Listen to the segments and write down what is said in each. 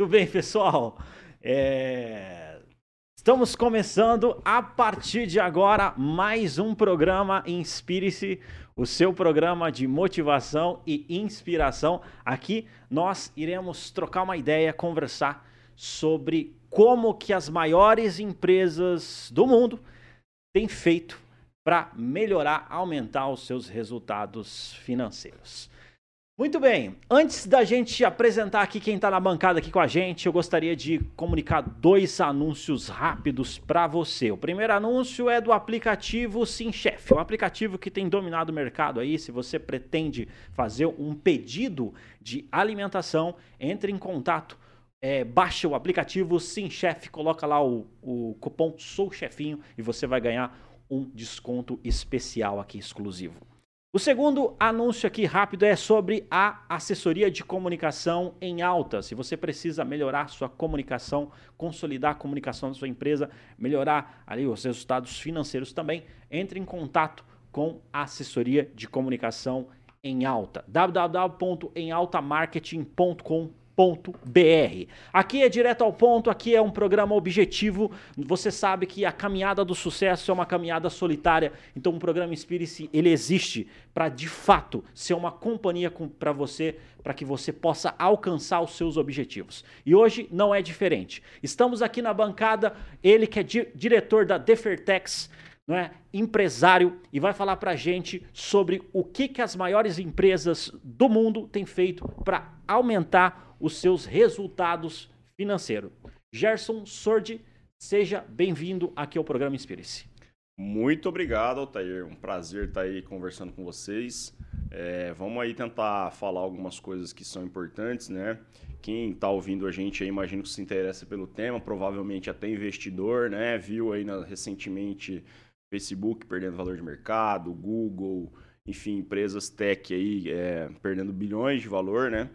Tudo bem, pessoal? É... Estamos começando a partir de agora mais um programa Inspire-se, o seu programa de motivação e inspiração. Aqui nós iremos trocar uma ideia, conversar sobre como que as maiores empresas do mundo têm feito para melhorar, aumentar os seus resultados financeiros. Muito bem, antes da gente apresentar aqui quem está na bancada aqui com a gente, eu gostaria de comunicar dois anúncios rápidos para você. O primeiro anúncio é do aplicativo SimChef, um aplicativo que tem dominado o mercado aí. Se você pretende fazer um pedido de alimentação, entre em contato é, baixa o aplicativo SimChef, coloca lá o, o cupom Sou Chefinho e você vai ganhar um desconto especial aqui exclusivo. O segundo anúncio aqui rápido é sobre a assessoria de comunicação em alta. Se você precisa melhorar sua comunicação, consolidar a comunicação da sua empresa, melhorar ali os resultados financeiros também, entre em contato com a assessoria de comunicação em alta. www.emaltamarketing.com br Aqui é direto ao ponto, aqui é um programa objetivo. Você sabe que a caminhada do sucesso é uma caminhada solitária. Então, o programa Inspire-se, ele existe para de fato ser uma companhia para você, para que você possa alcançar os seus objetivos. E hoje não é diferente. Estamos aqui na bancada, ele que é di diretor da Defertex, não é, empresário e vai falar para a gente sobre o que, que as maiores empresas do mundo têm feito para aumentar os seus resultados financeiros. Gerson Sordi, seja bem-vindo aqui ao programa Inspire-se. Muito obrigado, Altair. Um prazer estar aí conversando com vocês. É, vamos aí tentar falar algumas coisas que são importantes, né? Quem está ouvindo a gente aí, imagino que se interessa pelo tema, provavelmente até investidor, né? Viu aí na, recentemente Facebook perdendo valor de mercado, Google, enfim, empresas tech aí é, perdendo bilhões de valor, né?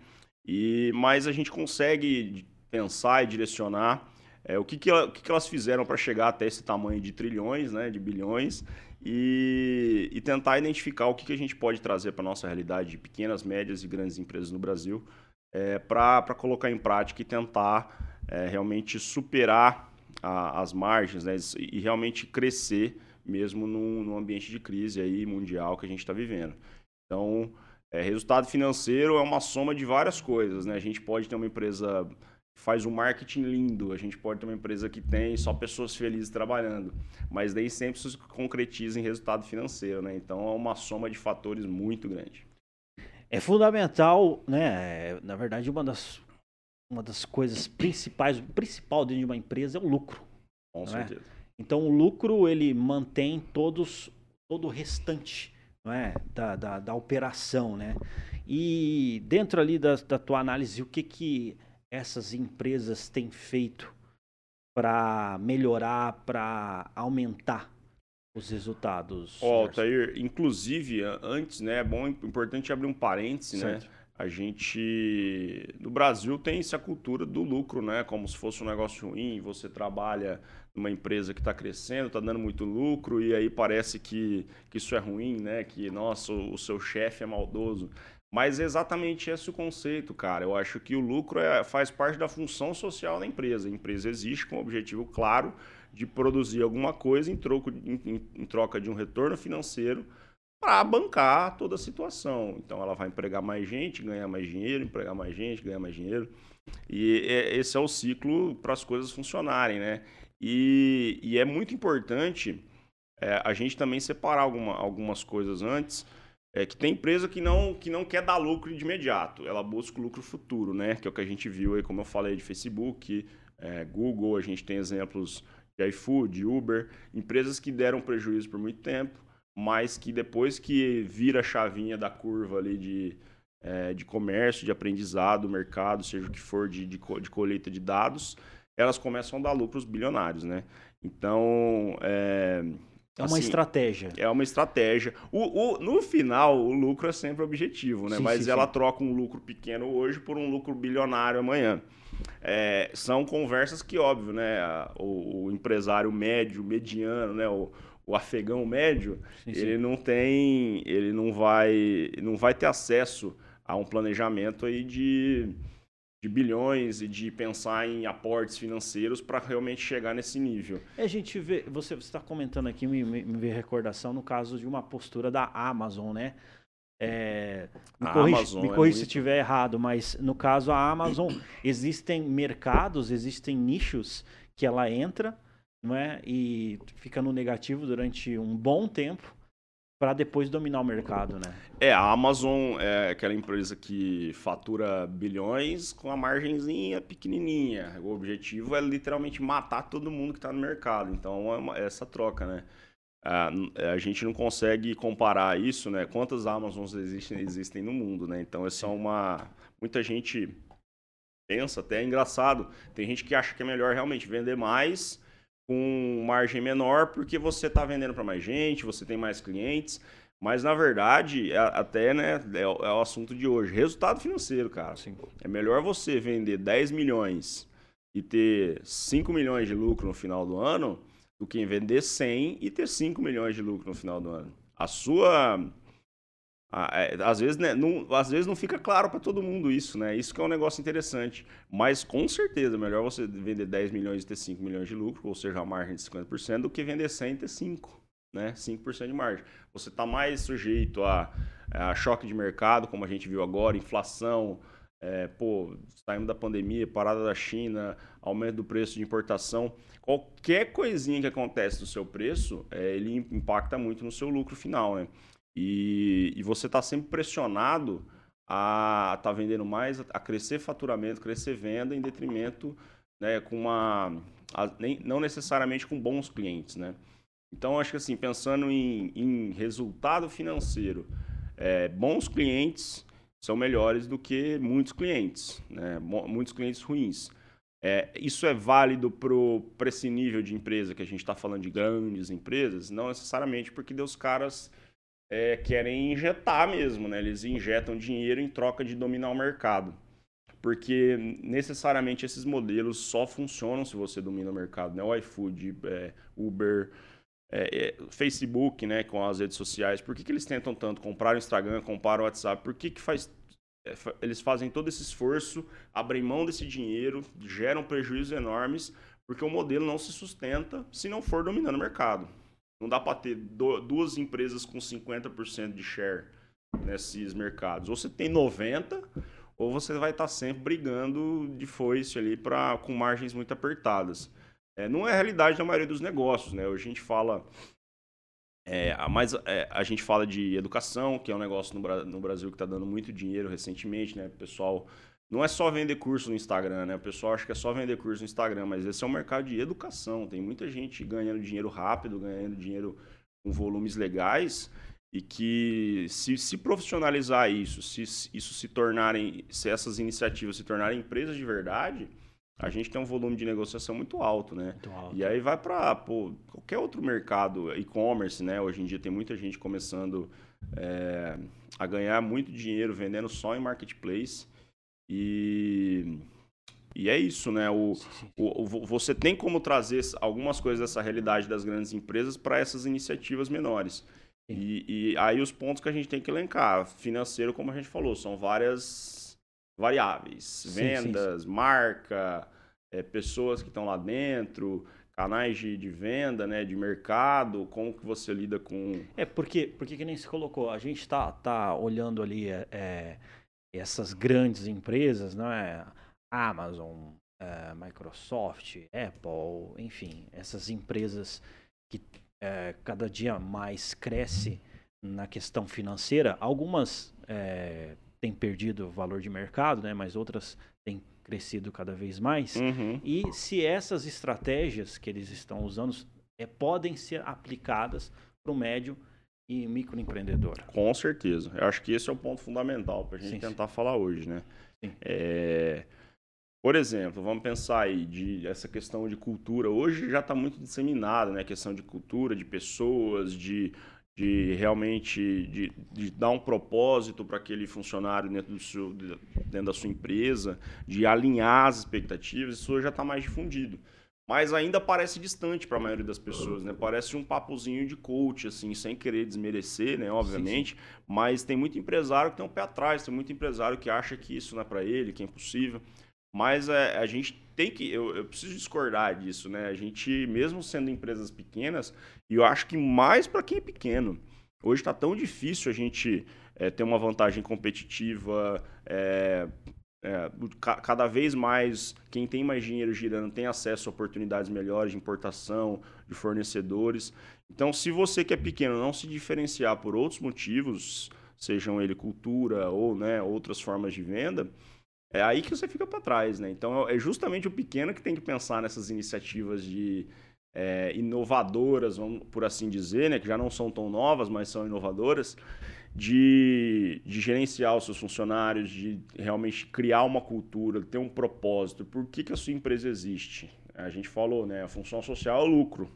E, mas a gente consegue pensar e direcionar é, o, que, que, o que, que elas fizeram para chegar até esse tamanho de trilhões, né, de bilhões, e, e tentar identificar o que, que a gente pode trazer para a nossa realidade de pequenas, médias e grandes empresas no Brasil é, para colocar em prática e tentar é, realmente superar a, as margens né, e realmente crescer mesmo num, num ambiente de crise aí mundial que a gente está vivendo. Então, é, resultado financeiro é uma soma de várias coisas, né? A gente pode ter uma empresa que faz um marketing lindo, a gente pode ter uma empresa que tem só pessoas felizes trabalhando, mas daí sempre se concretiza em resultado financeiro, né? Então é uma soma de fatores muito grande. É fundamental, né? Na verdade, uma das, uma das coisas principais, o principal dentro de uma empresa é o lucro. Com é? certeza. É? Então o lucro ele mantém todos todo o restante não é? da, da, da operação. Né? E dentro ali da, da tua análise, o que, que essas empresas têm feito para melhorar, para aumentar os resultados? Ó, oh, Altair, inclusive, antes, né, é bom, importante abrir um parêntese, né? certo. né? A gente, no Brasil, tem essa cultura do lucro, né? Como se fosse um negócio ruim, você trabalha uma empresa que está crescendo, está dando muito lucro e aí parece que, que isso é ruim, né? Que, nossa, o, o seu chefe é maldoso. Mas é exatamente esse o conceito, cara. Eu acho que o lucro é, faz parte da função social da empresa. A empresa existe com o objetivo claro de produzir alguma coisa em, troco, em, em, troca de um retorno financeiro para bancar toda a situação. Então ela vai empregar mais gente, ganhar mais dinheiro, empregar mais gente, ganhar mais dinheiro. E é, esse é o ciclo para as coisas funcionarem, né? E, e é muito importante é, a gente também separar alguma, algumas coisas antes. É que tem empresa que não, que não quer dar lucro de imediato, ela busca lucro futuro, né? Que é o que a gente viu aí, como eu falei, de Facebook, é, Google, a gente tem exemplos de iFood, Uber, empresas que deram prejuízo por muito tempo, mas que depois que vira a chavinha da curva ali de, é, de comércio, de aprendizado, mercado, seja o que for de, de, de colheita de dados, elas começam a dar lucros bilionários, né? Então, é, é uma assim, estratégia. É uma estratégia. O, o, no final, o lucro é sempre objetivo, né? Sim, Mas sim, ela sim. troca um lucro pequeno hoje por um lucro bilionário amanhã. É, são conversas que, óbvio, né? O, o, empresário médio, mediano, né? O, o afegão médio, ele não tem, ele não vai, não vai ter acesso há um planejamento aí de, de bilhões e de pensar em aportes financeiros para realmente chegar nesse nível. É, a gente vê, você está comentando aqui, me, me, me vê recordação no caso de uma postura da Amazon, né? É, me corrija, é se estiver errado, mas no caso a Amazon existem mercados, existem nichos que ela entra, não é, e fica no negativo durante um bom tempo para depois dominar o mercado, né? É, a Amazon é aquela empresa que fatura bilhões com a margenzinha pequenininha. O objetivo é literalmente matar todo mundo que está no mercado. Então é uma, é essa troca, né? A, a, gente não consegue comparar isso, né? Quantas Amazons existem, existem no mundo, né? Então essa é uma muita gente pensa até é engraçado. Tem gente que acha que é melhor realmente vender mais com margem menor porque você está vendendo para mais gente, você tem mais clientes. Mas na verdade, é, até né, é, o, é o assunto de hoje. Resultado financeiro, cara. Sim. É melhor você vender 10 milhões e ter 5 milhões de lucro no final do ano do que vender 100 e ter 5 milhões de lucro no final do ano. A sua às vezes, né, não, às vezes não fica claro para todo mundo isso, né? Isso que é um negócio interessante. Mas com certeza, melhor você vender 10 milhões e ter 5 milhões de lucro, ou seja, a margem de 50%, do que vender 100 e ter 5, né? 5% de margem. Você está mais sujeito a, a, choque de mercado, como a gente viu agora, inflação, é, pô, saindo da pandemia, parada da China, aumento do preço de importação. Qualquer coisinha que acontece no seu preço, é, ele impacta muito no seu lucro final, né? E, e você está sempre pressionado a estar tá vendendo mais, a crescer faturamento, crescer venda, em detrimento né, com uma. A, nem, não necessariamente com bons clientes. Né? Então, acho que assim, pensando em, em resultado financeiro, é, bons clientes são melhores do que muitos clientes, né? muitos clientes ruins. É, isso é válido para esse nível de empresa que a gente está falando de grandes empresas? Não necessariamente, porque os caras é, querem injetar mesmo, né? Eles injetam dinheiro em troca de dominar o mercado. Porque necessariamente esses modelos só funcionam se você domina o mercado, né? O iFood, é, Uber, é, é, Facebook, né? Com as redes sociais. Por que, que eles tentam tanto comprar o Instagram, comprar o WhatsApp? Por que, que faz é, eles fazem todo esse esforço, abrem mão desse dinheiro, geram prejuízos enormes, porque o modelo não se sustenta se não for dominando o mercado. Não dá para ter duas empresas com 50% de share nesses mercados. Ou você tem 90%, ou você vai estar tá sempre brigando de foice ali pra, com margens muito apertadas. É, não é a realidade da maioria dos negócios, né? Hoje a gente fala. É, a, mais, é, a gente fala de educação, que é um negócio no, no Brasil que está dando muito dinheiro recentemente, né? O pessoal não é só vender curso no Instagram, né? O pessoal acha que é só vender curso no Instagram, mas esse é um mercado de educação. Tem muita gente ganhando dinheiro rápido, ganhando dinheiro com volumes legais e que se, se profissionalizar isso, se isso se tornarem, se essas iniciativas se tornarem empresas de verdade, a gente tem um volume de negociação muito alto, né? Muito alto. E aí vai para qualquer outro mercado, e-commerce, né? Hoje em dia tem muita gente começando é, a ganhar muito dinheiro vendendo só em marketplace. E, e é isso, né? O, o, o, você tem como trazer algumas coisas dessa realidade das grandes empresas para essas iniciativas menores. E, e, aí os pontos que a gente tem que elencar. Financeiro, como a gente falou, são várias variáveis. Vendas, sim, sim, marca, é, pessoas que estão lá dentro, canais de, de, venda, né, de mercado, como que você lida com... É, porque, porque que nem se colocou, a gente está tá olhando ali... É, é essas grandes empresas, não é? Amazon, é, Microsoft, Apple, enfim, essas empresas que é, cada dia mais cresce na questão financeira, algumas é, têm perdido valor de mercado, né? Mas outras têm crescido cada vez mais. Uhum. E se essas estratégias que eles estão usando é, podem ser aplicadas para o médio e microempreendedor. Com certeza. Eu acho que esse é o ponto fundamental para a gente sim, tentar sim. falar hoje, né? É... Por exemplo, vamos pensar aí de essa questão de cultura. Hoje já está muito disseminada, né? A questão de cultura, de pessoas, de, de realmente de, de dar um propósito para aquele funcionário dentro, do seu, dentro da sua empresa, de alinhar as expectativas. Isso hoje já está mais difundido. Mas ainda parece distante para a maioria das pessoas, né? Parece um papozinho de coach, assim, sem querer desmerecer, né? Obviamente, sim, sim. mas tem muito empresário que tem um pé atrás, tem muito empresário que acha que isso não é para ele, que é impossível. Mas é, a gente tem que, eu, eu, preciso discordar disso, né? A gente, mesmo sendo empresas pequenas, e eu acho que mais para quem é pequeno, hoje está tão difícil a gente é, ter uma vantagem competitiva. É, é, cada vez mais quem tem mais dinheiro girando tem acesso a oportunidades melhores de importação, de fornecedores. Então, se você que é pequeno não se diferenciar por outros motivos, sejam ele cultura ou né, outras formas de venda, é aí que você fica para trás. Né? Então, é justamente o pequeno que tem que pensar nessas iniciativas de é, inovadoras, vamos por assim dizer, né, que já não são tão novas, mas são inovadoras, de, de gerenciar os seus funcionários, de realmente criar uma cultura, ter um propósito. Por que, que a sua empresa existe? A gente falou, né? A função social é o lucro.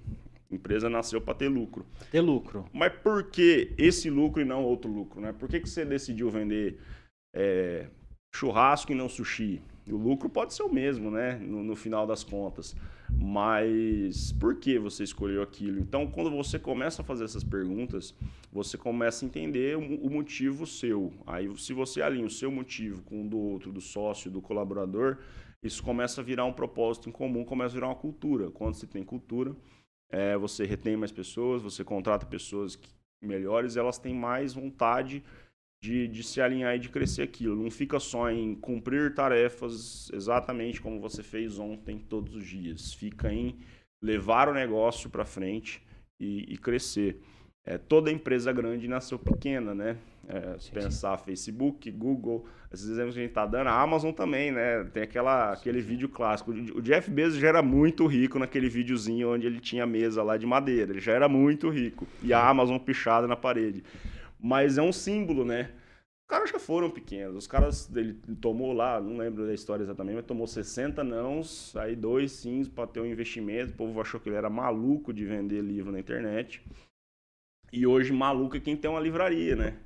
A empresa nasceu para ter lucro. Ter lucro. Mas por que esse lucro e não outro lucro? Né? Por que, que você decidiu vender é, churrasco e não sushi? O lucro pode ser o mesmo, né? No, no, final das contas. Mas por que você escolheu aquilo? Então, quando você começa a fazer essas perguntas, você começa a entender o, o motivo seu. Aí, se você alinha o seu motivo com o do outro, do sócio, do colaborador, isso começa a virar um propósito em comum, começa a virar uma cultura. Quando você tem cultura, é, você retém mais pessoas, você contrata pessoas que, melhores, elas têm mais vontade de, de se alinhar e de crescer aquilo. Não fica só em cumprir tarefas exatamente como você fez ontem, todos os dias. Fica em levar o negócio para frente e, e, crescer. É, toda empresa grande nasceu pequena, né? É, sim, pensar sim. Facebook, Google, esses exemplos que a gente está dando, a Amazon também, né? Tem aquela, aquele vídeo clássico. O Jeff Bezos já era muito rico naquele videozinho onde ele tinha mesa lá de madeira. Ele já era muito rico. E a Amazon pichada na parede. Mas é um símbolo, né? Os caras já foram pequenos. Os caras, ele tomou lá, não lembro da história exatamente, mas tomou 60 nãos, aí dois sims para ter um investimento. O povo achou que ele era maluco de vender livro na internet. E hoje, maluco é quem tem uma livraria, né?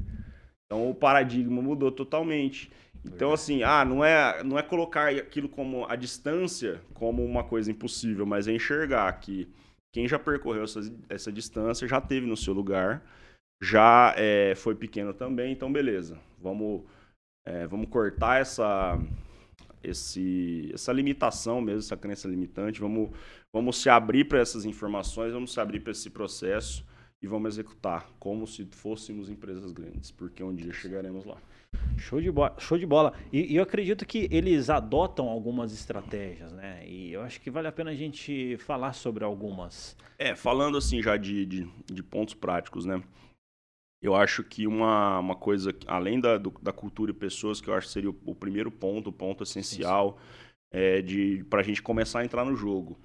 Então o paradigma mudou totalmente. Então, assim, ah, não é, não é colocar aquilo como a distância como uma coisa impossível, mas é enxergar que quem já percorreu essa, essa distância já teve no seu lugar já é, foi pequeno também, então beleza. Vamos, é, vamos cortar essa, esse, essa limitação mesmo, essa crença limitante. Vamos, vamos se abrir para essas informações, vamos se abrir para esse processo e vamos executar como se fôssemos empresas grandes, porque um dia chegaremos lá. Show de, bola. Show de bola. E, e, eu acredito que eles adotam algumas estratégias, né? E eu acho que vale a pena a gente falar sobre algumas. É, falando assim já de, de, de pontos práticos, né? Eu acho que uma, uma coisa, além da, do, da cultura e pessoas, que eu acho que seria o, o primeiro ponto, o ponto essencial é de para a gente começar a entrar no jogo.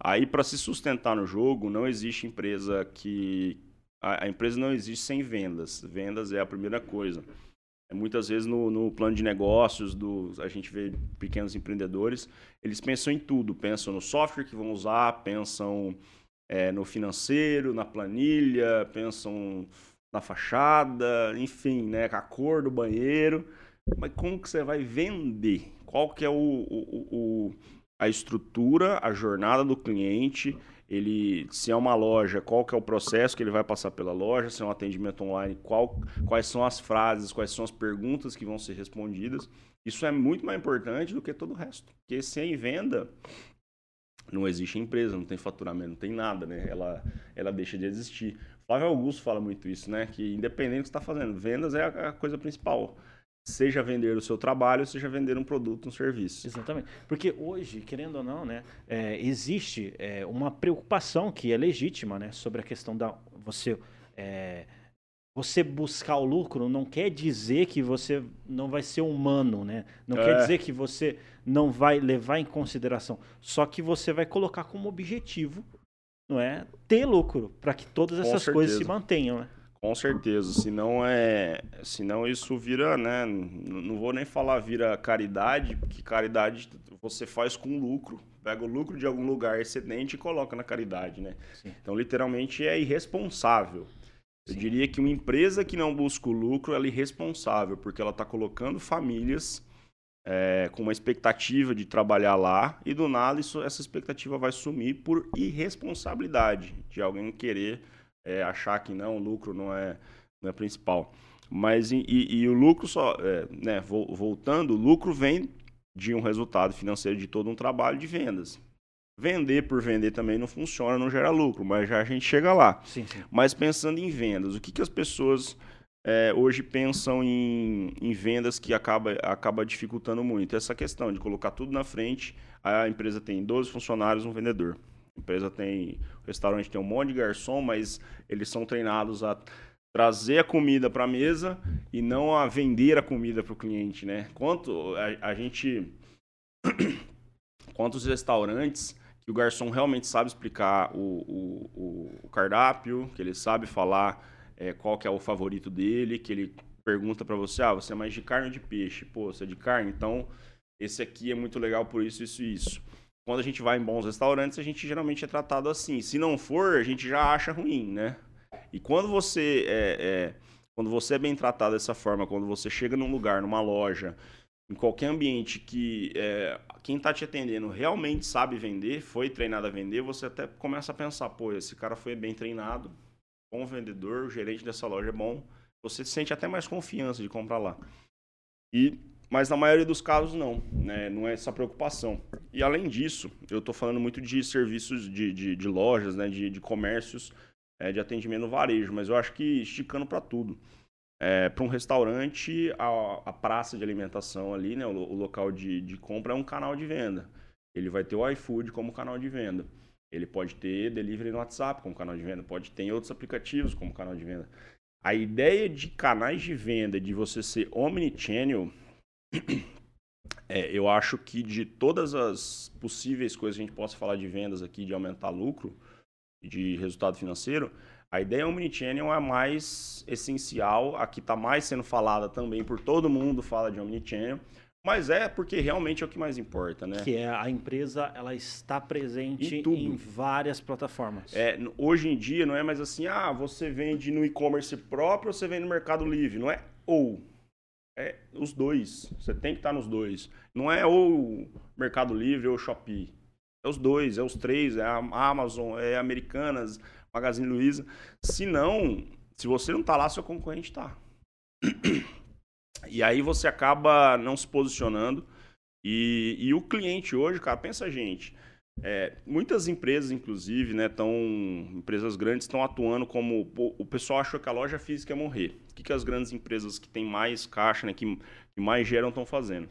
Aí, para se sustentar no jogo, não existe empresa que. A, a, empresa não existe sem vendas. Vendas é a primeira coisa. É, muitas vezes no, no plano de negócios, do, a gente vê pequenos empreendedores, eles pensam em tudo. Pensam no software que vão usar, pensam é, no financeiro, na planilha, pensam na fachada, enfim, né, a cor do banheiro. Mas como que você vai vender? Qual que é o, o, o, a estrutura, a jornada do cliente? Ele, se é uma loja, qual que é o processo que ele vai passar pela loja? Se é um atendimento online, qual, quais são as frases, quais são as perguntas que vão ser respondidas? Isso é muito mais importante do que todo o resto. Porque sem venda, não existe empresa, não tem faturamento, não tem nada, né? Ela, ela deixa de existir. Flávio Augusto fala muito isso, né? Que independente do que você está fazendo, vendas é a coisa principal. Seja vender o seu trabalho, seja vender um produto, um serviço. Exatamente. Porque hoje, querendo ou não, né, é, existe é, uma preocupação que é legítima, né, sobre a questão da você é, você buscar o lucro não quer dizer que você não vai ser humano, né? Não é. quer dizer que você não vai levar em consideração. Só que você vai colocar como objetivo não é ter lucro para que todas essas coisas se mantenham, né? Com certeza, senão é, senão isso vira, né, não vou nem falar vira caridade, porque caridade você faz com lucro, pega o lucro de algum lugar excedente e coloca na caridade, né? Sim. Então, literalmente é irresponsável. Eu Sim. diria que uma empresa que não busca o lucro, ela é irresponsável, porque ela está colocando famílias é, com uma expectativa de trabalhar lá e do nada isso, essa expectativa vai sumir por irresponsabilidade de alguém querer é, achar que não, o lucro não é, não é principal. Mas e, e o lucro só, é, né, voltando, o lucro vem de um resultado financeiro de todo um trabalho de vendas. Vender por vender também não funciona, não gera lucro, mas já a gente chega lá. Sim, sim. Mas pensando em vendas, o que, que as pessoas é, hoje pensam em, em, vendas que acaba, acaba dificultando muito. Essa questão de colocar tudo na frente, a empresa tem 12 funcionários, um vendedor. A empresa tem, o restaurante tem um monte de garçom, mas eles são treinados a trazer a comida para a mesa e não a vender a comida para o cliente, né? Quanto a, a gente, quantos restaurantes que o garçom realmente sabe explicar o, o, o cardápio, que ele sabe falar é, qual que é o favorito dele, que ele pergunta para você, ah, você é mais de carne ou de peixe? Pô, você é de carne, então esse aqui é muito legal por isso, isso e isso. Quando a gente vai em bons restaurantes, a gente geralmente é tratado assim. Se não for, a gente já acha ruim, né? E quando você é, é quando você é bem tratado dessa forma, quando você chega num lugar, numa loja, em qualquer ambiente que é, quem está te atendendo realmente sabe vender, foi treinado a vender, você até começa a pensar, pô, esse cara foi bem treinado, bom vendedor, o gerente dessa loja é bom, você sente até mais confiança de comprar lá. E mas na maioria dos casos não, né? não é essa preocupação. E além disso, eu estou falando muito de serviços de, de, de lojas, né? de, de comércios, é, de atendimento no varejo, mas eu acho que esticando para tudo. É, para um restaurante, a, a, praça de alimentação ali, né? o, o local de, de compra é um canal de venda. Ele vai ter o iFood como canal de venda. Ele pode ter delivery no WhatsApp como canal de venda, pode ter em outros aplicativos como canal de venda. A ideia de canais de venda, de você ser omnichannel, é, eu acho que de todas as possíveis coisas que a gente possa falar de vendas aqui, de aumentar lucro, de resultado financeiro, a ideia omnichannel é a mais essencial, a que está mais sendo falada também por todo mundo, fala de omnichannel. Mas é porque realmente é o que mais importa, né? Que é a empresa, ela está presente em várias plataformas. É, hoje em dia não é mais assim, ah, você vende no e-commerce próprio ou você vende no Mercado Livre. Não é ou. É os dois. Você tem que estar nos dois. Não é ou Mercado Livre ou Shopee. É os dois, é os três, é a Amazon, é a Americanas, Magazine Luiza. Se não, se você não está lá, seu concorrente está. E aí você acaba não se posicionando. E, e o cliente hoje, cara, pensa gente. É, muitas empresas, inclusive, né, tão, empresas grandes estão atuando como. Pô, o pessoal achou que a loja física ia morrer. O que, que as grandes empresas que têm mais caixa, né, que, que mais geram, estão fazendo?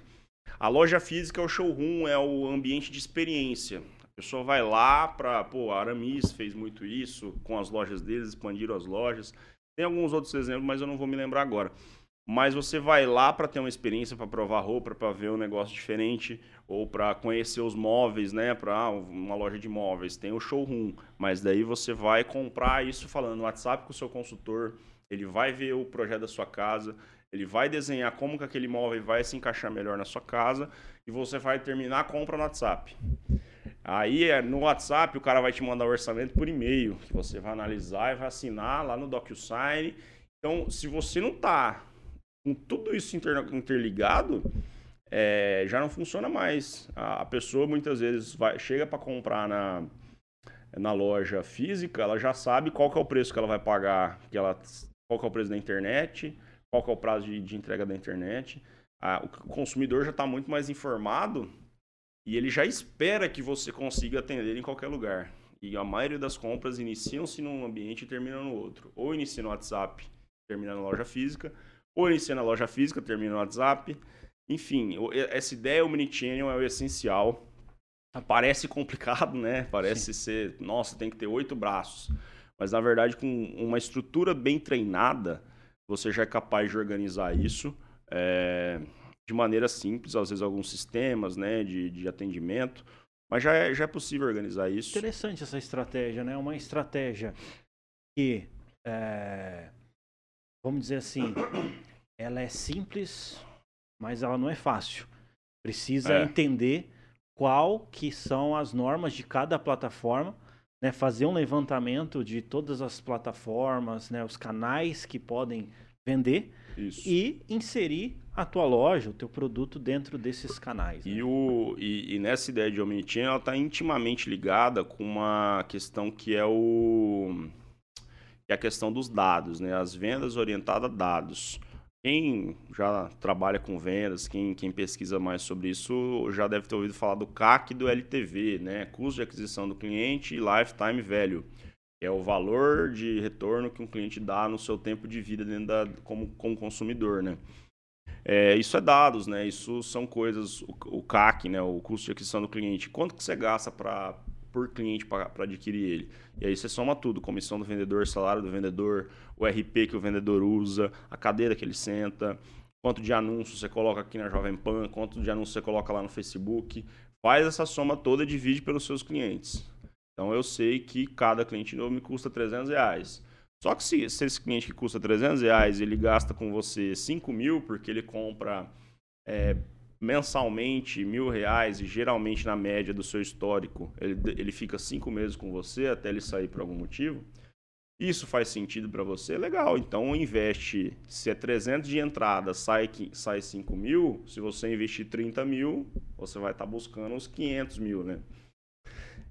A loja física é o showroom, é o ambiente de experiência. A pessoa vai lá para. Pô, a Aramis fez muito isso com as lojas deles, expandiram as lojas. Tem alguns outros exemplos, mas eu não vou me lembrar agora mas você vai lá para ter uma experiência, para provar roupa, para ver um negócio diferente ou para conhecer os móveis, né? Para uma loja de móveis, tem o showroom, mas daí você vai comprar isso falando no WhatsApp com o seu consultor, ele vai ver o projeto da sua casa, ele vai desenhar como que aquele móvel vai se encaixar melhor na sua casa e você vai terminar a compra no WhatsApp. Aí é, no WhatsApp o cara vai te mandar o orçamento por e-mail, que você vai analisar e vai assinar lá no DocuSign. Então, se você não está com tudo isso interligado, é, já não funciona mais. A, a pessoa muitas vezes vai, chega para comprar na, na loja física, ela já sabe qual que é o preço que ela vai pagar, que ela, qual que é o preço da internet, qual que é o prazo de, de entrega da internet. O consumidor já está muito mais informado e ele já espera que você consiga atender em qualquer lugar. E a maioria das compras iniciam-se num ambiente e terminam no outro. Ou inicia no WhatsApp, termina na loja física, ou inicia na loja física, termina no WhatsApp. Enfim, essa ideia omnichannel é o essencial. Parece complicado, né? Parece Sim. ser, nossa, tem que ter oito braços. Mas na verdade, com uma estrutura bem treinada, você já é capaz de organizar isso é, de maneira simples, às vezes alguns sistemas né, de, de atendimento, mas já é, já é possível organizar isso. Interessante essa estratégia, né? Uma estratégia que é, vamos dizer assim, ela é simples, mas ela não é fácil. Precisa é. entender qual que são as normas de cada plataforma, né? fazer um levantamento de todas as plataformas, né? os canais que podem vender Isso. e inserir a tua loja, o teu produto dentro desses canais. Né? E, o, e, e, nessa ideia de omnichannel, ela está intimamente ligada com uma questão que é o que é a questão dos dados, né? As vendas orientadas a dados. Quem já trabalha com vendas, quem, quem pesquisa mais sobre isso, já deve ter ouvido falar do CAC e do LTV, né? Custo de aquisição do cliente e lifetime value. É o valor de retorno que um cliente dá no seu tempo de vida dentro da, como, como consumidor, né? É, isso é dados, né? Isso são coisas, o, o, CAC, né? O custo de aquisição do cliente. Quanto que você gasta para por cliente para adquirir ele. E aí você soma tudo: comissão do vendedor, salário do vendedor, o RP que o vendedor usa, a cadeira que ele senta, quanto de anúncio você coloca aqui na Jovem Pan, quanto de anúncio você coloca lá no Facebook. Faz essa soma toda e divide pelos seus clientes. Então eu sei que cada cliente novo me custa 300 reais. Só que se, se esse cliente que custa 300 reais, ele gasta com você 5 mil porque ele compra é, mensalmente mil reais e geralmente na média do seu histórico ele, ele fica cinco meses com você até ele sair por algum motivo, isso faz sentido para você, legal. Então investe, se é 300 de entrada, sai, sai 5 mil, se você investir 30 mil, você vai estar tá buscando os 500 mil, né?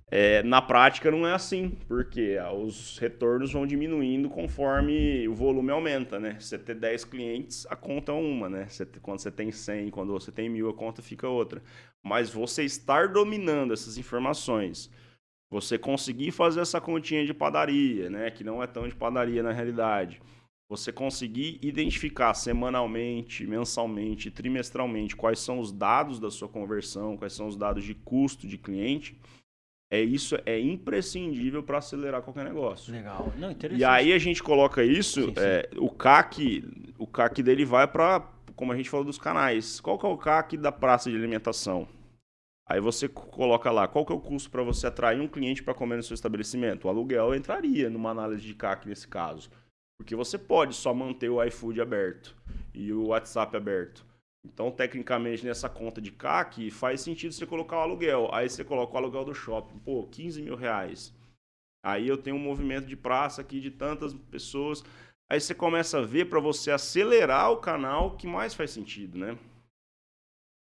É, na prática não é assim, porque os retornos vão diminuindo conforme o volume aumenta, né? Você ter 10 clientes, a conta é uma, né? Você, quando você tem 100, quando você tem mil, a conta fica outra. Mas você estar dominando essas informações, você conseguir fazer essa continha de padaria, né? Que não é tão de padaria na realidade. Você conseguir identificar semanalmente, mensalmente, trimestralmente quais são os dados da sua conversão, quais são os dados de custo de cliente é isso é imprescindível para acelerar qualquer negócio. Legal. Não, interessante. E aí a gente coloca isso, sim, sim. É, o CAC, o CAC dele vai para, como a gente falou dos canais. Qual que é o CAC da praça de alimentação? Aí você coloca lá, qual que é o custo para você atrair um cliente para comer no seu estabelecimento? O aluguel entraria numa análise de CAC nesse caso. Porque você pode só manter o iFood aberto e o WhatsApp aberto. Então, tecnicamente, nessa conta de CAC, faz sentido você colocar o aluguel. Aí você coloca o aluguel do shopping, pô, 15 mil reais. Aí eu tenho um movimento de praça aqui de tantas pessoas. Aí você começa a ver para você acelerar o canal que mais faz sentido, né?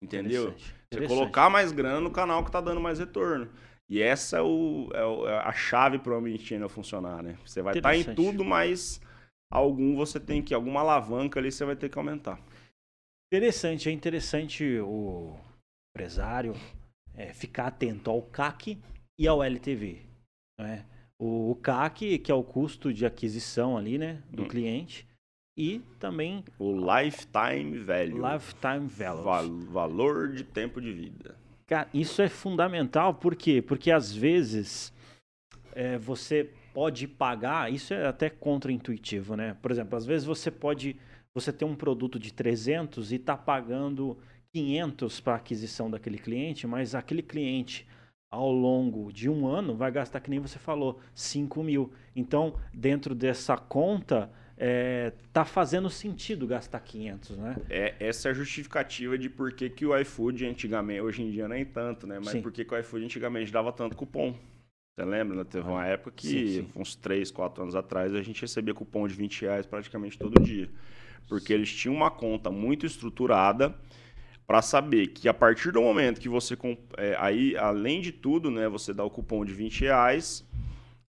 Entendeu? Interessante. Você colocar mais grana no canal que tá dando mais retorno. E essa é, o, é, é a chave para o Omnichannel funcionar, né? Você vai estar tá em tudo, mas algum você tem que, alguma alavanca ali você vai ter que aumentar. Interessante, é interessante o empresário é, ficar atento ao CAC e ao LTV. Né? O, o, CAC, que é o custo de aquisição ali, né, do hum. cliente, e também o lifetime value. Lifetime value. Val valor de tempo de vida. Cara, isso é fundamental, por quê? Porque às vezes é, você pode pagar, isso é até contraintuitivo, né? Por exemplo, às vezes você pode você tem um produto de 300 e está pagando 500 para aquisição daquele cliente, mas aquele cliente ao longo de um ano vai gastar, que nem você falou, 5 mil. Então, dentro dessa conta, é, tá fazendo sentido gastar 500, né? É, essa é a justificativa de por que, que o iFood antigamente, hoje em dia nem tanto, né? Mas Sim. por que, que o iFood antigamente dava tanto cupom. Você lembra? Né? Teve uma época que, sim, sim. uns 3, 4 anos atrás, a gente recebia cupom de 20 reais praticamente todo dia porque eles tinham uma conta muito estruturada para saber que a partir do momento que você é, aí além de tudo né você dá o cupom de 20 reais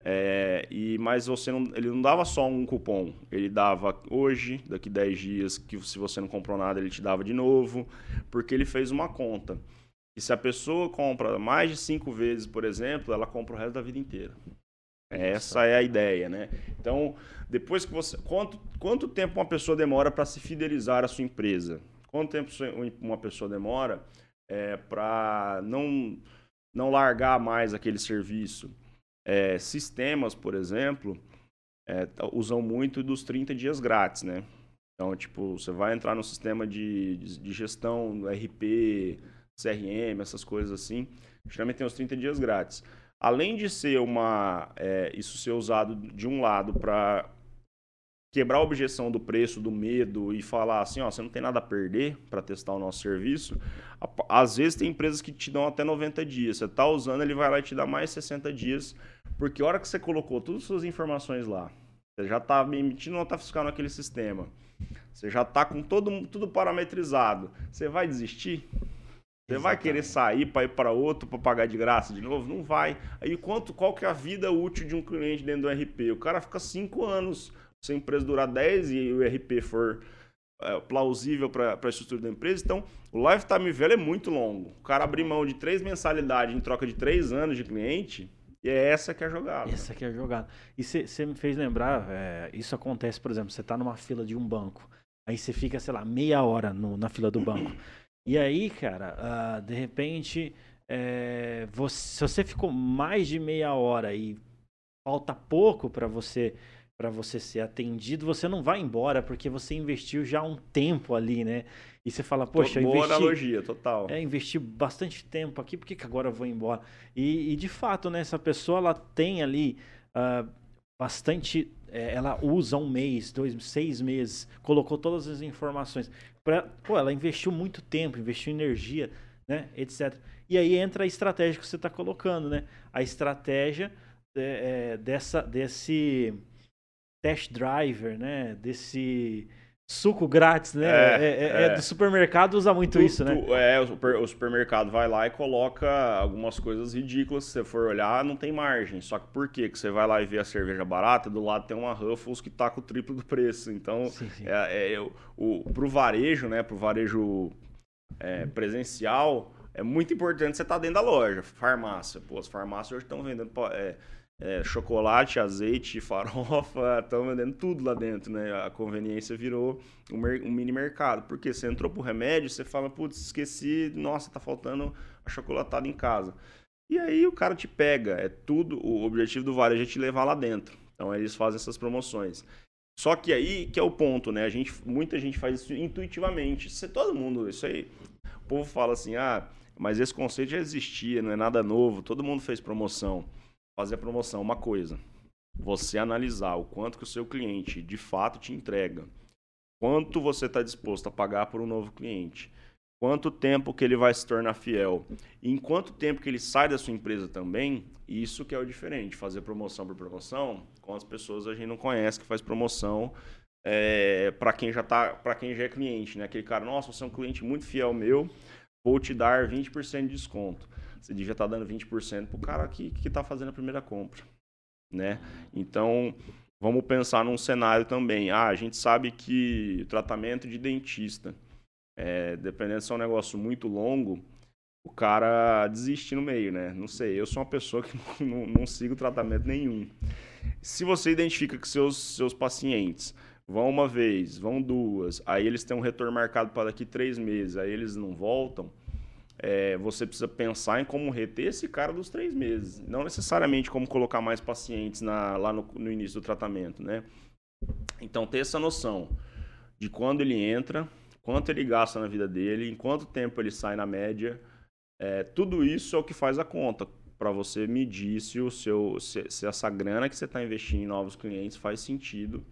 é, e mas você não, ele não dava só um cupom ele dava hoje daqui 10 dias que se você não comprou nada ele te dava de novo porque ele fez uma conta. E se a pessoa compra mais de cinco vezes por exemplo ela compra o resto da vida inteira essa é a ideia, né? Então, depois que você. Quanto, quanto tempo uma pessoa demora para se fidelizar à sua empresa? Quanto tempo uma pessoa demora é, para não, não largar mais aquele serviço? É, sistemas, por exemplo, é, usam muito dos 30 dias grátis, né? Então, tipo, você vai entrar no sistema de, de, de gestão, RP, CRM, essas coisas assim. Geralmente tem os 30 dias grátis além de ser uma é, isso ser usado de um lado para quebrar a objeção do preço, do medo e falar assim, ó, você não tem nada a perder para testar o nosso serviço. Às vezes tem empresas que te dão até 90 dias. Você está usando, ele vai lá e te dá mais 60 dias, porque a hora que você colocou todas as suas informações lá, você já está emitindo nota fiscal naquele sistema. Você já está com todo, tudo parametrizado. Você vai desistir? Você vai querer sair para ir para outro para pagar de graça de novo? Não vai. Aí quanto, qual que é a vida útil de um cliente dentro do RP? O cara fica cinco anos, se a empresa durar 10 e o RP for é, plausível para a estrutura da empresa, então o lifetime velho é muito longo. O cara abrir mão de três mensalidades em troca de três anos de cliente, e é essa que é a jogada. Essa que é a jogada. E você me fez lembrar, é, isso acontece, por exemplo, você está numa fila de um banco, aí você fica, sei lá, meia hora no, na fila do banco. E aí, cara, uh, de repente, é, você, se você ficou mais de meia hora e falta pouco para você para você ser atendido, você não vai embora porque você investiu já um tempo ali, né? E você fala, poxa, Boa investi, analogia, total. É, investi bastante tempo aqui, por que, que agora eu vou embora? E, e, de fato, né, essa pessoa ela tem ali uh, bastante. É, ela usa um mês, dois, seis meses, colocou todas as informações. Pra, pô, ela investiu muito tempo, investiu energia, né, etc. E aí entra a estratégia que você está colocando, né? A estratégia é, é, dessa, desse test driver, né? Desse suco grátis, né? É, é, é, é, é. do supermercado usa muito tu, isso, né? Tu, é, o, super, o, supermercado vai lá e coloca algumas coisas ridículas. Se você for olhar, não tem margem. Só que por quê? Que você vai lá e vê a cerveja barata, do lado tem uma Ruffles que tá com o triplo do preço. Então, sim, sim. É, é, o, pro varejo, né? Pro varejo presencial, é muito importante você estar tá dentro da loja. Farmácia. Pô, as farmácias hoje estão vendendo... É, é, chocolate, azeite, farofa, estão vendendo tudo lá dentro, né? A conveniência virou um, um, mini mercado. Porque você entrou pro remédio, você fala, putz, esqueci, nossa, tá faltando a chocolatada em casa. E aí o cara te pega, é tudo, o objetivo do varejo é te levar lá dentro. Então eles fazem essas promoções. Só que aí que é o ponto, né? A gente, muita gente faz isso intuitivamente. Isso é todo mundo, isso aí. O povo fala assim: "Ah, mas esse conceito já existia, não é nada novo, todo mundo fez promoção" fazer a promoção, uma coisa. Você analisar o quanto que o seu cliente de fato te entrega. Quanto você está disposto a pagar por um novo cliente. Quanto tempo que ele vai se tornar fiel. E em quanto tempo que ele sai da sua empresa também. Isso que é o diferente. Fazer promoção por promoção. Com as pessoas a gente não conhece que faz promoção é, para quem já tá, para quem já é cliente, né? Aquele cara, nossa, você é um cliente muito fiel meu, vou te dar 20% de desconto você devia estar tá dando 20% para o cara que está fazendo a primeira compra. Né? Então, vamos pensar num cenário também. Ah, a gente sabe que tratamento de dentista, é, dependendo se é um negócio muito longo, o cara desiste no meio, né? Não sei, eu sou uma pessoa que não, não sigo tratamento nenhum. Se você identifica que seus, seus pacientes vão uma vez, vão duas, aí eles têm um retorno marcado para daqui três meses, aí eles não voltam, é, você precisa pensar em como reter esse cara dos três meses. Não necessariamente como colocar mais pacientes na, lá no, no, início do tratamento, né? Então, ter essa noção de quando ele entra, quanto ele gasta na vida dele, em quanto tempo ele sai na média. É, tudo isso é o que faz a conta para você medir se, o seu, se, se essa grana que você está investindo em novos clientes faz sentido.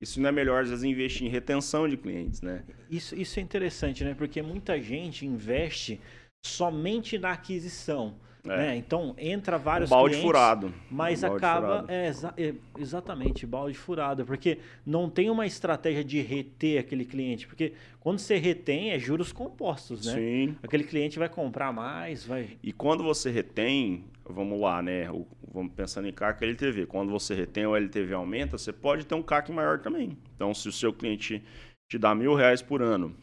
Isso não é melhor, às vezes, investir em retenção de clientes, né? Isso, isso é interessante, né? Porque muita gente investe somente na aquisição. É. Né? Então entra vários um balde clientes, furado. mas um acaba é, exa é, exatamente balde furado, porque não tem uma estratégia de reter aquele cliente, porque quando você retém é juros compostos, né? Sim. Aquele cliente vai comprar mais, vai. E quando você retém, vamos lá, né? O, vamos pensando em CAC e LTV. Quando você retém o LTV aumenta, você pode ter um CAC maior também. Então, se o seu cliente te dá mil reais por ano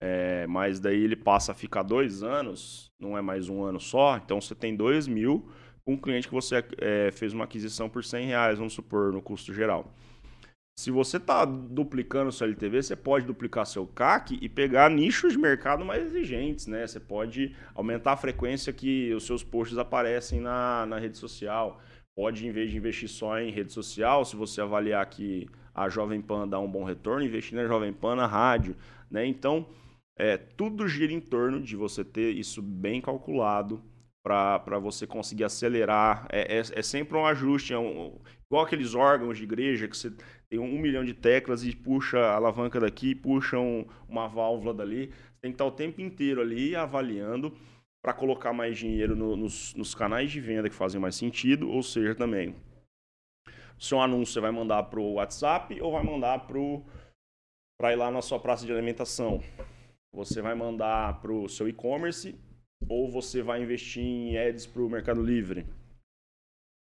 é, mas daí ele passa a ficar dois anos, não é mais um ano só, então você tem dois mil com um cliente que você é, fez uma aquisição por 100 reais, vamos supor, no custo geral. Se você está duplicando seu LTV, você pode duplicar seu CAC e pegar nichos de mercado mais exigentes, né? Você pode aumentar a frequência que os seus posts aparecem na, na rede social. Pode, em vez de investir só em rede social, se você avaliar que a Jovem Pan dá um bom retorno, investir na Jovem Pan, na rádio, né? Então, é, tudo gira em torno de você ter isso bem calculado para você conseguir acelerar. É, é, é, sempre um ajuste, é um, igual aqueles órgãos de igreja que você tem um, milhão de teclas e puxa a alavanca daqui, puxa um, uma válvula dali. Você tem que estar o tempo inteiro ali avaliando para colocar mais dinheiro no, nos, nos canais de venda que fazem mais sentido, ou seja, também. Seu anúncio você vai mandar para o WhatsApp ou vai mandar para ir lá na sua praça de alimentação. Você vai mandar para o seu e-commerce ou você vai investir em ads para o Mercado Livre.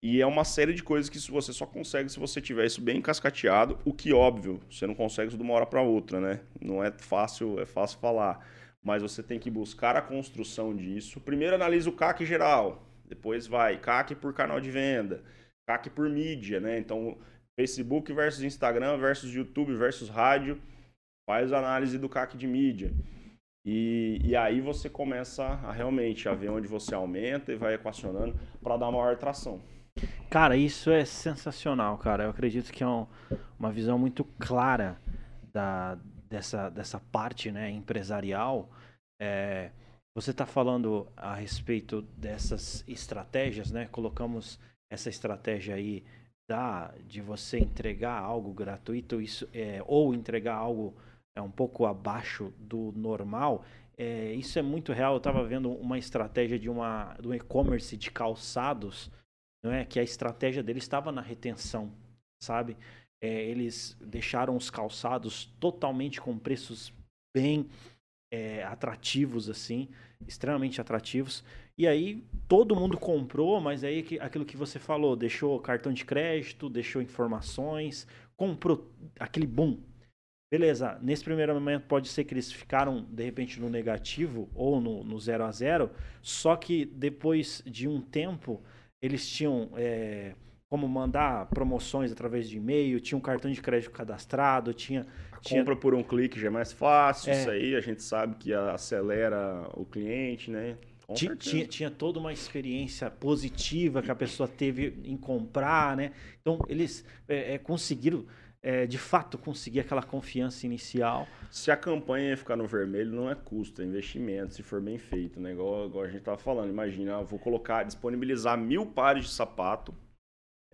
E é uma série de coisas que você só consegue se você tiver isso bem cascateado, o que óbvio, você não consegue isso de uma hora para outra, né? Não é fácil, é fácil falar, mas você tem que buscar a construção disso. Primeiro analisa o CAC geral, depois vai CAC por canal de venda, CAC por mídia, né? Então, Facebook versus Instagram versus YouTube versus rádio, faz análise do CAC de mídia. E, e aí você começa a realmente a ver onde você aumenta e vai equacionando para dar maior tração. Cara, isso é sensacional, cara. Eu acredito que é um, uma visão muito clara da, dessa, dessa parte né, empresarial. É, você está falando a respeito dessas estratégias, né? Colocamos essa estratégia aí da, de você entregar algo gratuito isso, é, ou entregar algo é, um pouco abaixo do normal. É, isso é muito real. Eu estava vendo uma estratégia de, uma, um e-commerce de calçados não é? Que a estratégia deles estava na retenção, sabe? É, eles deixaram os calçados totalmente com preços bem é, atrativos, assim, extremamente atrativos. E aí todo mundo comprou, mas aí aquilo que você falou, deixou cartão de crédito, deixou informações, comprou aquele boom. Beleza, nesse primeiro momento pode ser que eles ficaram de repente no negativo ou no, no zero a zero, só que depois de um tempo eles tinham é, como mandar promoções através de e-mail, tinha um cartão de crédito cadastrado, tinha... A tinha... compra por um clique já é mais fácil, é. isso aí a gente sabe que acelera o cliente, né? Tinha, tinha, tinha, toda uma experiência positiva que a pessoa teve em comprar, né? Então, eles é, é conseguiram é, de fato conseguir aquela confiança inicial. Se a campanha ficar no vermelho, não é custo, é investimento, se for bem feito, né? Igual, igual a gente estava falando. Imagina, vou colocar, disponibilizar mil pares de sapato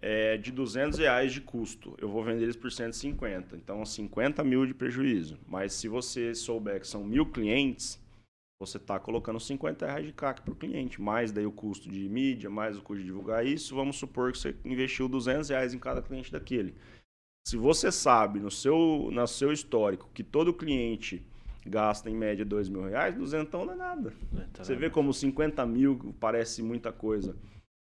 é, de 200 reais de custo. Eu vou vender eles por 150. Então, 50 mil de prejuízo. Mas se você souber que são mil clientes, você está colocando 50 reais de CAC para o cliente, mais daí o custo de mídia, mais o custo de divulgar isso. Vamos supor que você investiu 200 reais em cada cliente daquele. Se você sabe no seu, no seu histórico que todo cliente gasta em média dois mil reais, duzentão não é nada. É você vê como 50 mil parece muita coisa.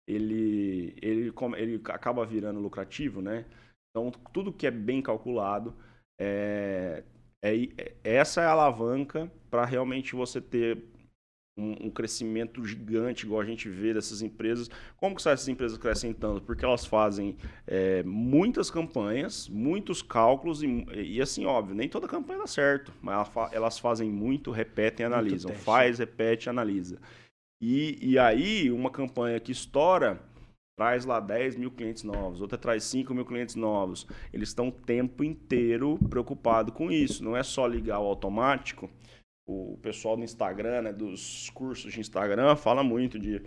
Ele, ele, ele acaba virando lucrativo, né? Então, tudo que é bem calculado, é, é, é essa é a alavanca para realmente você ter um, um, crescimento gigante, igual a gente vê dessas empresas. Como que essas empresas crescem tanto? Porque elas fazem é, muitas campanhas, muitos cálculos e, e, assim, óbvio, nem toda campanha dá certo, mas elas fazem muito, repetem e analisam. Faz, repete, analisa. E, e aí, uma campanha que estoura traz lá 10 mil clientes novos, outra traz 5 mil clientes novos. Eles estão o tempo inteiro preocupados com isso. Não é só ligar o automático o pessoal do Instagram, né, dos cursos de Instagram, fala muito de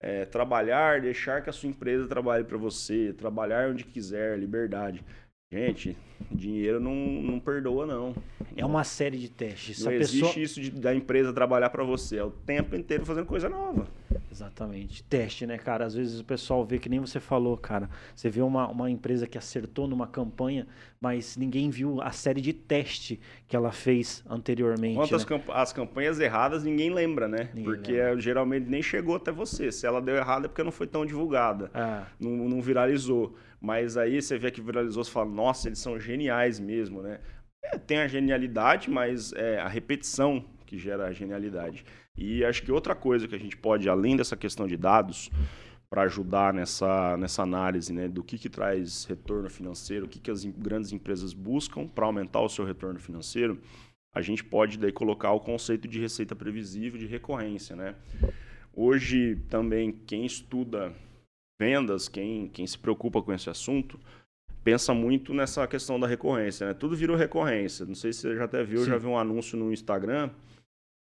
é, trabalhar, deixar que a sua empresa trabalhe para você, trabalhar onde quiser, liberdade. Gente, dinheiro não, não perdoa, não. É uma série de testes. Não existe pessoa... isso de, da empresa trabalhar para você. É o tempo inteiro fazendo coisa nova. Exatamente. Teste, né, cara? Às vezes o pessoal vê que nem você falou, cara. Você vê uma, uma empresa que acertou numa campanha, mas ninguém viu a série de teste que ela fez anteriormente. Quantas né? camp as campanhas erradas ninguém lembra, né? Ninguém porque lembra. geralmente nem chegou até você. Se ela deu errado é porque não foi tão divulgada. Ah. Não, não viralizou. Mas aí você vê que viralizou, você fala, nossa, eles são geniais mesmo, né? É, tem a genialidade, mas é a repetição que gera a genialidade. E acho que outra coisa que a gente pode, além dessa questão de dados, para ajudar nessa, nessa análise né, do que, que traz retorno financeiro, o que, que as grandes empresas buscam para aumentar o seu retorno financeiro, a gente pode daí colocar o conceito de receita previsível de recorrência. Né? Hoje também quem estuda vendas, quem, quem se preocupa com esse assunto, pensa muito nessa questão da recorrência. Né? Tudo virou recorrência. Não sei se você já até viu, Sim. já vi um anúncio no Instagram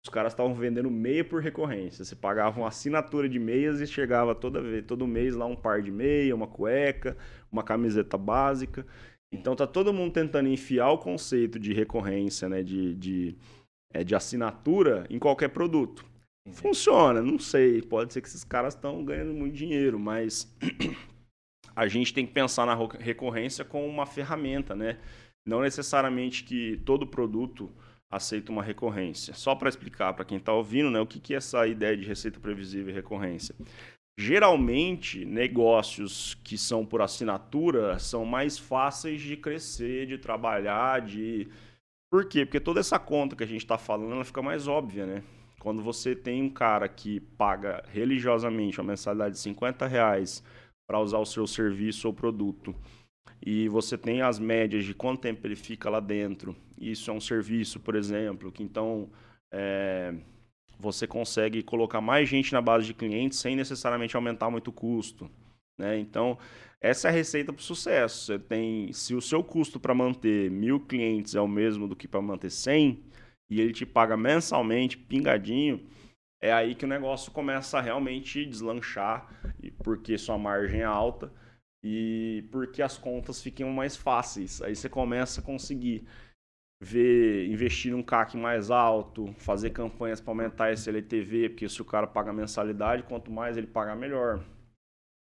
os caras estavam vendendo meia por recorrência. Você pagava uma assinatura de meias e chegava toda vez, todo mês lá um par de meia, uma cueca, uma camiseta básica. Então tá todo mundo tentando enfiar o conceito de recorrência, né, de, de, é, de assinatura em qualquer produto. Funciona, não sei. Pode ser que esses caras estão ganhando muito dinheiro, mas a gente tem que pensar na recorrência como uma ferramenta, né? Não necessariamente que todo produto aceita uma recorrência. Só para explicar para quem está ouvindo, né, o que, que é essa ideia de receita previsível e recorrência. Geralmente, negócios que são por assinatura são mais fáceis de crescer, de trabalhar, de. Por quê? Porque toda essa conta que a gente está falando ela fica mais óbvia, né? Quando você tem um cara que paga religiosamente uma mensalidade de 50 reais para usar o seu serviço ou produto e você tem as médias de quanto tempo ele fica lá dentro. Isso é um serviço, por exemplo, que então é, você consegue colocar mais gente na base de clientes sem necessariamente aumentar muito o custo. Né? Então, essa é a receita para o sucesso. Você tem, se o seu custo para manter mil clientes é o mesmo do que para manter 100, e ele te paga mensalmente, pingadinho, é aí que o negócio começa a realmente deslanchar, porque sua margem é alta e porque as contas ficam mais fáceis. Aí você começa a conseguir ver, investir num CAC mais alto, fazer campanhas para aumentar esse LTV, porque se o cara paga mensalidade, quanto mais ele pagar, melhor.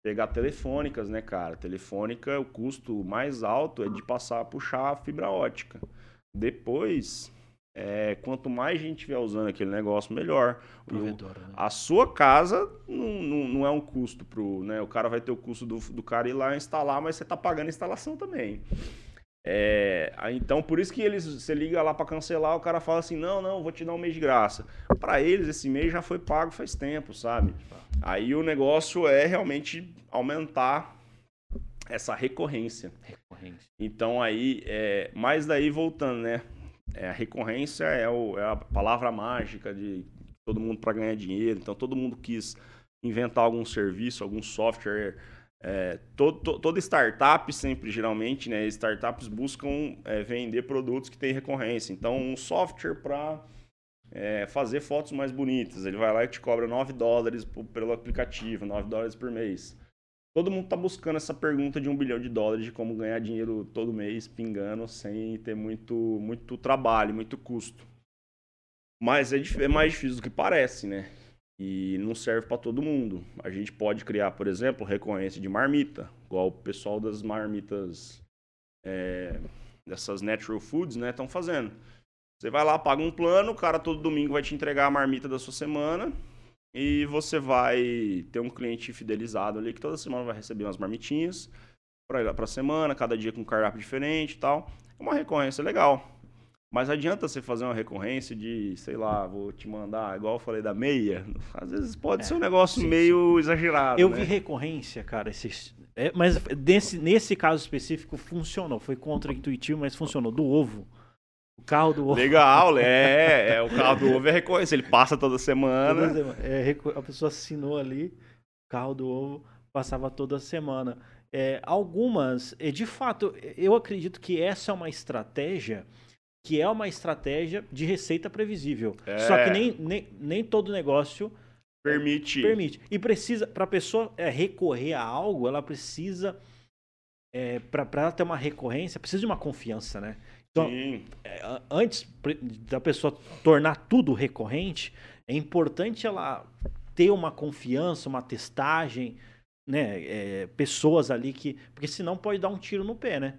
Pegar telefônicas, né, cara? Telefônica, o custo mais alto é de passar a puxar a fibra ótica. Depois, é, quanto mais gente estiver usando aquele negócio, melhor. Provedora, né? A sua casa não, não, não, é um custo pro. Né? O cara vai ter o custo do, do cara ir lá instalar, mas você está pagando a instalação também. É, então, por isso que eles, você liga lá para cancelar, o cara fala assim: não, não, vou te dar um mês de graça. Para eles, esse mês já foi pago faz tempo, sabe? Aí o negócio é realmente aumentar essa recorrência. recorrência. Então, aí, é, mais daí voltando, né? É, a recorrência é, o, é, a palavra mágica de todo mundo para ganhar dinheiro. Então, todo mundo quis inventar algum serviço, algum software. É, todo, to, toda startup, sempre, geralmente, né, startups buscam é, vender produtos que têm recorrência. Então, um software para é, fazer fotos mais bonitas. Ele vai lá e te cobra 9 dólares pelo aplicativo, 9 dólares por mês. Todo mundo está buscando essa pergunta de um bilhão de dólares de como ganhar dinheiro todo mês pingando sem ter muito, muito trabalho, muito custo. Mas é, é mais difícil do que parece, né? E não serve para todo mundo. A gente pode criar, por exemplo, recorrência de marmita, igual o pessoal das marmitas, é, dessas natural foods, né, estão fazendo. Você vai lá, paga um plano, o cara todo domingo vai te entregar a marmita da sua semana e você vai ter um cliente fidelizado ali que toda semana vai receber umas marmitinhas para a semana, cada dia com um cardápio diferente e tal. É uma recorrência legal. Mas adianta você fazer uma recorrência de, sei lá, vou te mandar, igual eu falei da meia. Às vezes pode é, ser um negócio sim, meio sim. exagerado. Eu né? vi recorrência, cara, esses, é, mas nesse, nesse caso específico funcionou. Foi contra-intuitivo, mas funcionou. Do ovo. O carro do ovo. Legal, é, é. O carro do ovo é recorrência. Ele passa toda semana. Toda semana. É, a pessoa assinou ali, o carro do ovo passava toda semana. É, algumas, é, de fato, eu acredito que essa é uma estratégia que é uma estratégia de receita previsível. É. Só que nem, nem, nem todo negócio permite. Permite. E precisa, para a pessoa é, recorrer a algo, ela precisa, é, para ela ter uma recorrência, precisa de uma confiança, né? Então, é, antes da pessoa tornar tudo recorrente, é importante ela ter uma confiança, uma testagem, né? É, pessoas ali que. Porque senão pode dar um tiro no pé, né?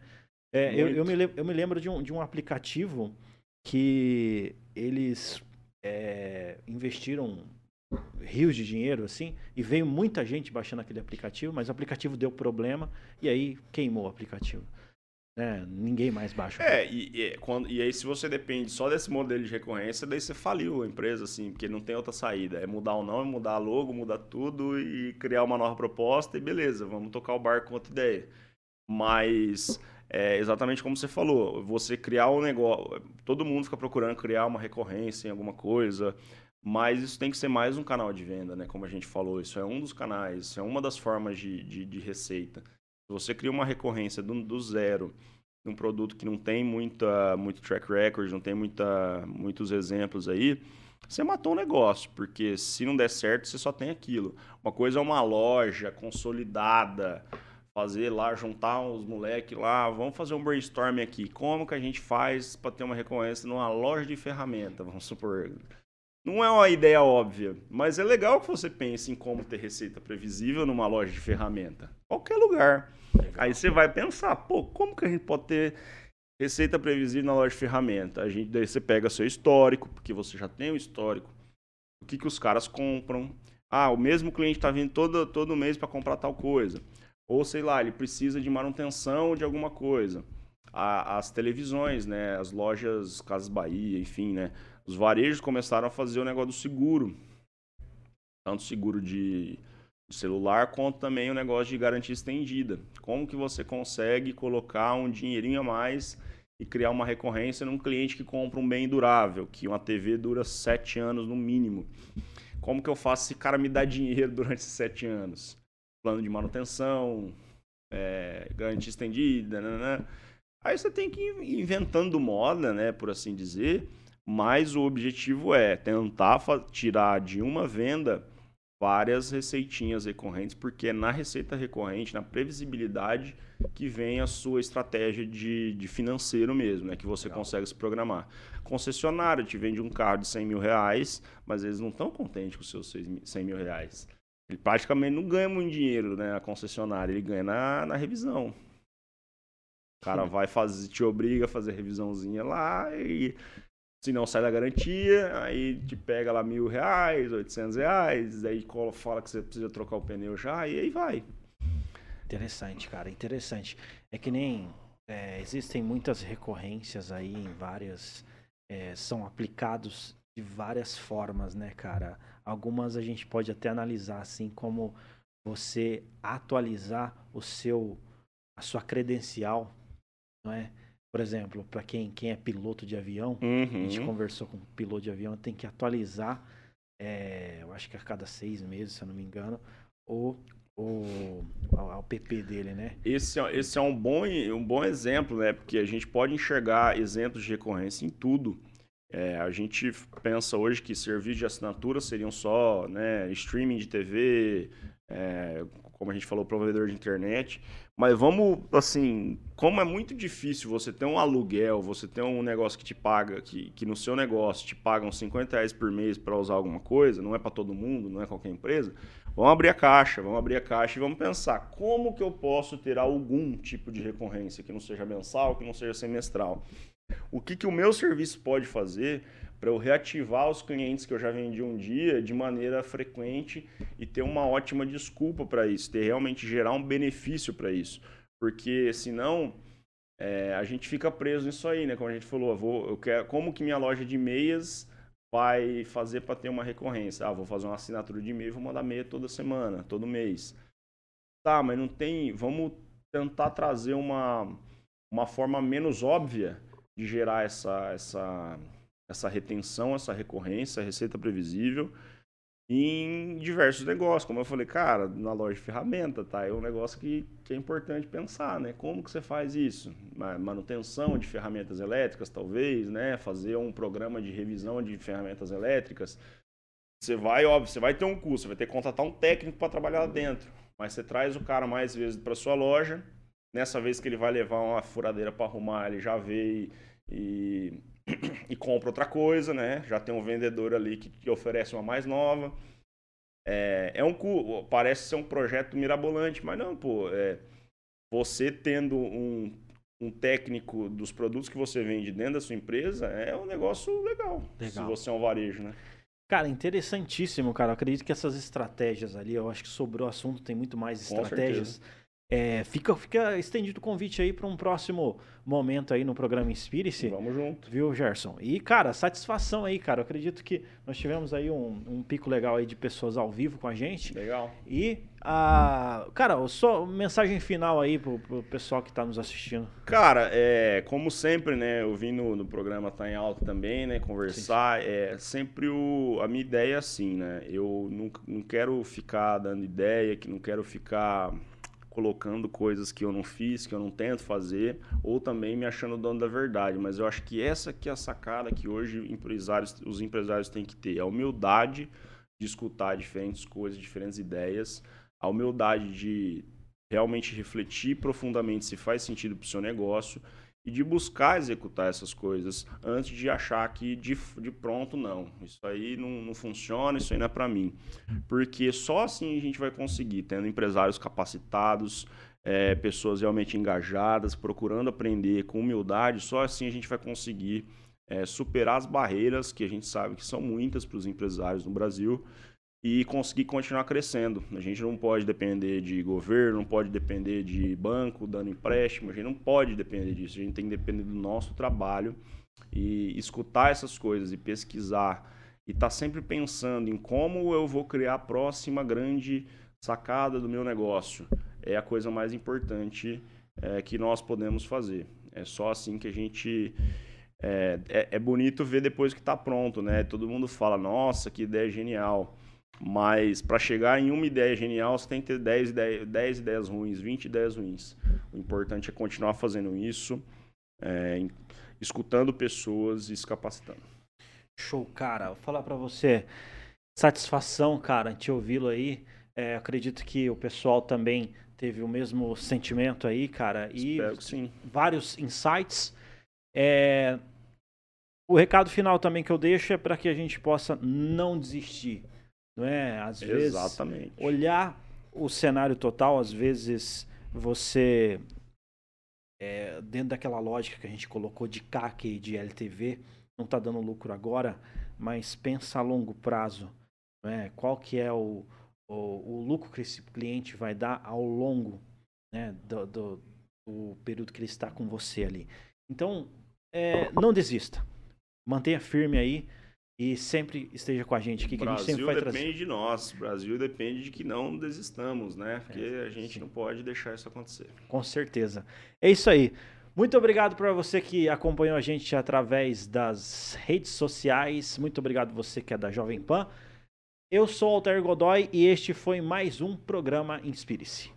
É, eu, eu, me lembro, eu me lembro de um, de um aplicativo que eles é, investiram rios de dinheiro assim e veio muita gente baixando aquele aplicativo, mas o aplicativo deu problema e aí queimou o aplicativo. É, ninguém mais baixa. É, e, e, quando, e aí se você depende só desse modelo de recorrência, daí você faliu a empresa, assim, porque não tem outra saída. É mudar o nome, mudar a logo, mudar tudo e criar uma nova proposta e beleza, vamos tocar o barco com outra ideia. Mas é exatamente como você falou, você criar um negócio, todo mundo fica procurando criar uma recorrência em alguma coisa, mas isso tem que ser mais um canal de venda, né? Como a gente falou, isso é um dos canais, isso é uma das formas de, de, de receita. Você cria uma recorrência do, do zero, um produto que não tem muita, muito track record, não tem muita, muitos exemplos aí, você matou o um negócio, porque se não der certo, você só tem aquilo. Uma coisa é uma loja consolidada, fazer lá, juntar os moleques lá, vamos fazer um brainstorm aqui. Como que a gente faz para ter uma recorrência numa loja de ferramenta, vamos supor. Não é uma ideia óbvia, mas é legal que você pense em como ter receita previsível numa loja de ferramenta. Qualquer lugar. Legal. Aí você vai pensar, pô, como que a gente pode ter Receita previsível na loja de ferramenta. A gente, daí você pega seu histórico, porque você já tem o histórico. O que, que os caras compram. Ah, o mesmo cliente está vindo todo, todo mês para comprar tal coisa. Ou sei lá, ele precisa de manutenção de alguma coisa. A, as televisões, né? As lojas Casas Bahia, enfim, né? Os varejos começaram a fazer o negócio do seguro. Tanto seguro de celular, quanto também o negócio de garantia estendida. Como que você consegue colocar um dinheirinho a mais e criar uma recorrência num cliente que compra um bem durável, que uma TV dura sete anos no mínimo. Como que eu faço esse cara me dar dinheiro durante esses sete anos? Plano de manutenção, é, garantia estendida, né? Aí você tem que ir inventando moda, né, por assim dizer, mas o objetivo é tentar tirar de uma venda várias receitinhas recorrentes, porque é na receita recorrente, na previsibilidade, que vem a sua estratégia de, de financeiro mesmo, né? Que você Legal. consegue se programar. Concessionário te vende um carro de 100 mil reais, mas eles não estão contentes com os seus 100 mil reais. Ele praticamente não ganha muito dinheiro, né? A concessionária, ele ganha na, na revisão. O cara vai fazer, te obriga a fazer revisãozinha lá e se não sai da garantia, aí te pega lá mil reais, oitocentos reais, aí fala que você precisa trocar o pneu já, e aí vai. Interessante, cara, interessante. É que nem é, existem muitas recorrências aí em várias. É, são aplicados de várias formas, né, cara? Algumas a gente pode até analisar assim como você atualizar o seu a sua credencial, não é? Por exemplo, para quem, quem é piloto de avião, uhum. a gente uhum. conversou com piloto de avião, tem que atualizar, é, eu acho que a cada seis meses, se eu não me engano, o, o, o PP dele, né? Esse, é, esse é um bom, um bom exemplo, né? Porque a gente pode enxergar exemplos de recorrência em tudo. É, a gente pensa hoje que serviços de assinatura seriam só né, streaming de TV, é, como a gente falou, provedor de internet. Mas vamos, assim, como é muito difícil você ter um aluguel, você ter um negócio que te paga, que, que no seu negócio te pagam 50 reais por mês para usar alguma coisa, não é para todo mundo, não é qualquer empresa, vamos abrir a caixa, vamos abrir a caixa e vamos pensar como que eu posso ter algum tipo de recorrência que não seja mensal, que não seja semestral. O que, que o meu serviço pode fazer para eu reativar os clientes que eu já vendi um dia de maneira frequente e ter uma ótima desculpa para isso, ter realmente gerar um benefício para isso. Porque senão é, a gente fica preso nisso aí, né? Como a gente falou, eu vou, eu quero, como que minha loja de meias vai fazer para ter uma recorrência? Ah, vou fazer uma assinatura de e-mail, vou mandar meia toda semana, todo mês. Tá, mas não tem. Vamos tentar trazer uma, uma forma menos óbvia de gerar essa, essa essa retenção, essa recorrência, receita previsível em diversos negócios. Como eu falei, cara, na loja de ferramenta, tá? É um negócio que, que é importante pensar, né? Como que você faz isso? Manutenção de ferramentas elétricas, talvez, né? Fazer um programa de revisão de ferramentas elétricas. Você vai, óbvio, você vai ter um custo, você vai ter que contratar um técnico para trabalhar lá dentro. Mas você traz o cara mais vezes para sua loja. Nessa vez que ele vai levar uma furadeira para arrumar, ele já vê e, e compra outra coisa, né? Já tem um vendedor ali que, que oferece uma mais nova. É, é um parece ser um projeto mirabolante, mas não, pô. É, você tendo um, um técnico dos produtos que você vende dentro da sua empresa é um negócio legal. legal. Se você é um varejo, né? Cara, interessantíssimo, cara. Eu acredito que essas estratégias ali, eu acho que sobrou assunto, tem muito mais estratégias. Com certeza é, fica, fica estendido o convite aí para um próximo momento aí no programa Inspire-se. Vamos junto. Viu, Gerson? E, cara, satisfação aí, cara. Eu acredito que nós tivemos aí um, um pico legal aí de pessoas ao vivo com a gente. Legal. E, a, cara, só mensagem final aí pro, pro pessoal que está nos assistindo. Cara, é, como sempre, né? Eu vim no, no programa Tá em Alta também, né? Conversar. Sim. É sempre o, a minha ideia é assim, né? Eu não, não quero ficar dando ideia, que não quero ficar colocando coisas que eu não fiz, que eu não tento fazer, ou também me achando dono da verdade. Mas eu acho que essa que é a sacada que hoje empresários, os empresários têm que ter, a humildade de escutar diferentes coisas, diferentes ideias, a humildade de realmente refletir profundamente se faz sentido para o seu negócio e de buscar executar essas coisas antes de achar que de, de pronto não. Isso aí não, não funciona, isso aí não é para mim. Porque só assim a gente vai conseguir, tendo empresários capacitados, é, pessoas realmente engajadas, procurando aprender com humildade, só assim a gente vai conseguir é, superar as barreiras que a gente sabe que são muitas para os empresários no Brasil e conseguir continuar crescendo. A gente não pode depender de governo, não pode depender de banco dando empréstimo, a gente não pode depender disso. A gente tem que depender do nosso trabalho e escutar essas coisas e pesquisar e estar tá sempre pensando em como eu vou criar a próxima grande sacada do meu negócio. É a coisa mais importante é, que nós podemos fazer. É só assim que a gente é, é, é bonito ver depois que está pronto, né? Todo mundo fala, nossa, que ideia genial. Mas para chegar em uma ideia genial, você tem que ter 10 ideias, 10 ideias ruins, 20 ideias ruins. O importante é continuar fazendo isso, é, escutando pessoas e se capacitando. Show, cara. Vou falar para você. Satisfação, cara, te ouvi-lo aí. É, acredito que o pessoal também teve o mesmo sentimento aí, cara. E Espero que sim. vários insights. É... O recado final também que eu deixo é para que a gente possa não desistir não é? Às vezes, Exatamente. olhar o cenário total, às vezes você, é, dentro daquela lógica que a gente colocou de CAC e de LTV, não está dando lucro agora, mas pensa a longo prazo. É? Qual que é o, o, o lucro que esse cliente vai dar ao longo né, do, do, do período que ele está com você ali. Então, é, não desista. Mantenha firme aí e sempre esteja com a gente aqui, que a gente sempre vai trazer. depende de nós, o Brasil depende de que não desistamos, né? Porque é, a gente sim. não pode deixar isso acontecer. Com certeza. É isso aí. Muito obrigado para você que acompanhou a gente através das redes sociais. Muito obrigado você que é da Jovem Pan. Eu sou Alter Godoy e este foi mais um programa Inspire-se.